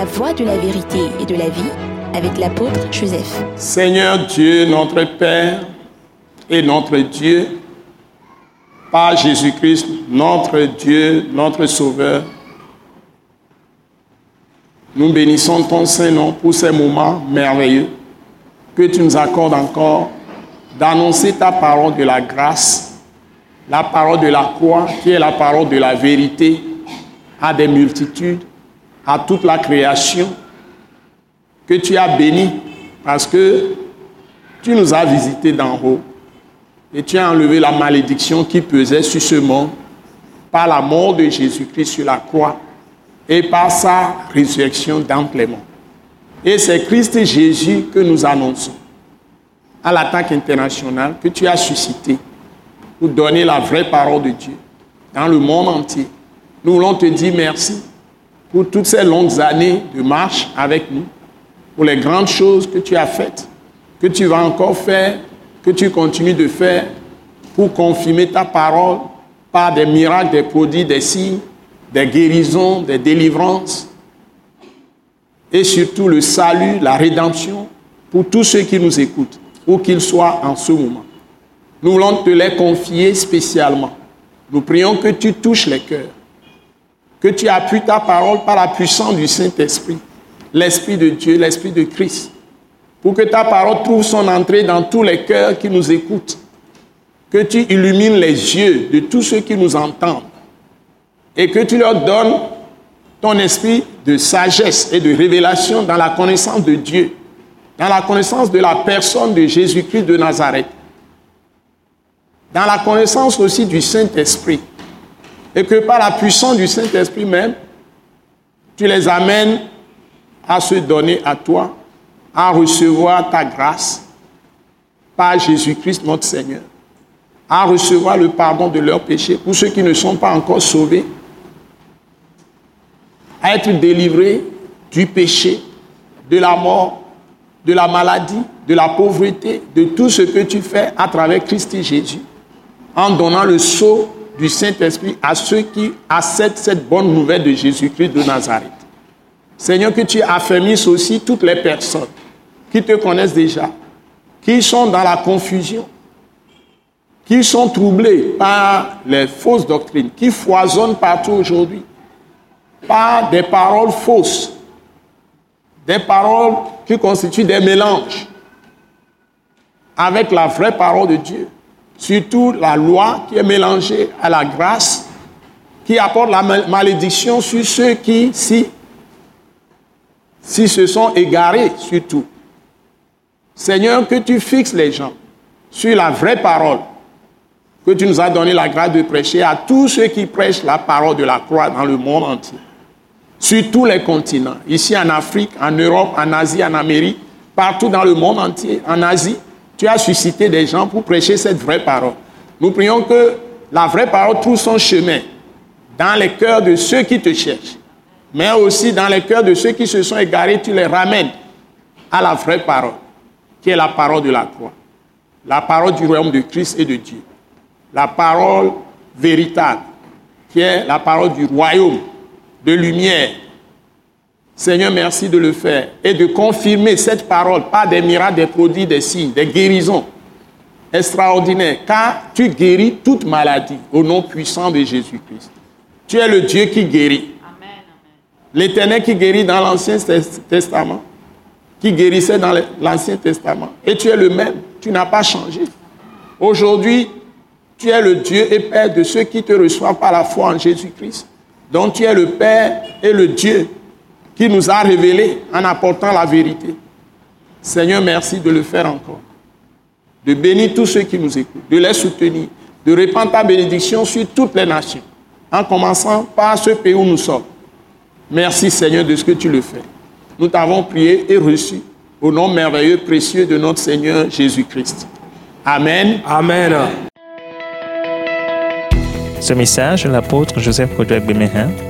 La voie de la vérité et de la vie avec l'apôtre Joseph. Seigneur Dieu, notre Père et notre Dieu, par Jésus-Christ, notre Dieu, notre Sauveur, nous bénissons ton Saint-Nom pour ces moments merveilleux que tu nous accordes encore d'annoncer ta parole de la grâce, la parole de la croix, qui est la parole de la vérité, à des multitudes, à toute la création, que tu as béni parce que tu nous as visités d'en haut et tu as enlevé la malédiction qui pesait sur ce monde par la mort de Jésus-Christ sur la croix et par sa résurrection morts. Et c'est Christ Jésus que nous annonçons à l'attaque internationale que tu as suscité pour donner la vraie parole de Dieu dans le monde entier. Nous voulons te dire merci pour toutes ces longues années de marche avec nous, pour les grandes choses que tu as faites, que tu vas encore faire, que tu continues de faire pour confirmer ta parole par des miracles, des produits, des signes, des guérisons, des délivrances, et surtout le salut, la rédemption pour tous ceux qui nous écoutent, où qu'ils soient en ce moment. Nous voulons te les confier spécialement. Nous prions que tu touches les cœurs, que tu appuies ta parole par la puissance du Saint-Esprit, l'Esprit de Dieu, l'Esprit de Christ, pour que ta parole trouve son entrée dans tous les cœurs qui nous écoutent, que tu illumines les yeux de tous ceux qui nous entendent et que tu leur donnes ton esprit de sagesse et de révélation dans la connaissance de Dieu, dans la connaissance de la personne de Jésus-Christ de Nazareth, dans la connaissance aussi du Saint-Esprit, et que par la puissance du Saint-Esprit même, tu les amènes à se donner à toi, à recevoir ta grâce par Jésus-Christ notre Seigneur, à recevoir le pardon de leurs péchés pour ceux qui ne sont pas encore sauvés, à être délivrés du péché, de la mort, de la maladie, de la pauvreté, de tout ce que tu fais à travers Christ Jésus, en donnant le sceau du Saint-Esprit à ceux qui acceptent cette bonne nouvelle de Jésus-Christ de Nazareth. Seigneur, que tu affermisses aussi toutes les personnes qui te connaissent déjà, qui sont dans la confusion, qui sont troublées par les fausses doctrines, qui foisonnent partout aujourd'hui, par des paroles fausses, des paroles qui constituent des mélanges avec la vraie parole de Dieu. Surtout la loi qui est mélangée à la grâce, qui apporte la malédiction sur ceux qui, si, si se sont égarés, surtout. Seigneur, que tu fixes les gens sur la vraie parole, que tu nous as donné la grâce de prêcher à tous ceux qui prêchent la parole de la croix dans le monde entier sur tous les continents, ici en Afrique, en Europe, en Asie, en Amérique, partout dans le monde entier, en Asie, tu as suscité des gens pour prêcher cette vraie parole. Nous prions que la vraie parole trouve son chemin dans les cœurs de ceux qui te cherchent, mais aussi dans les cœurs de ceux qui se sont égarés, tu les ramènes à la vraie parole, qui est la parole de la croix, la parole du royaume de Christ et de Dieu, la parole véritable, qui est la parole du royaume de lumière. Seigneur, merci de le faire et de confirmer cette parole par des miracles, des produits, des signes, des guérisons extraordinaires, car tu guéris toute maladie au nom puissant de Jésus-Christ. Tu es le Dieu qui guérit. L'Éternel qui guérit dans l'Ancien Testament, qui guérissait dans l'Ancien Testament. Et tu es le même, tu n'as pas changé. Aujourd'hui, tu es le Dieu et Père de ceux qui te reçoivent par la foi en Jésus-Christ dont tu es le Père et le Dieu qui nous a révélé en apportant la vérité. Seigneur, merci de le faire encore. De bénir tous ceux qui nous écoutent, de les soutenir, de répandre ta bénédiction sur toutes les nations, en commençant par ce pays où nous sommes. Merci Seigneur de ce que tu le fais. Nous t'avons prié et reçu au nom merveilleux, précieux de notre Seigneur Jésus-Christ. Amen. Amen. Ce message de l'apôtre Joseph Kodouak Bemehin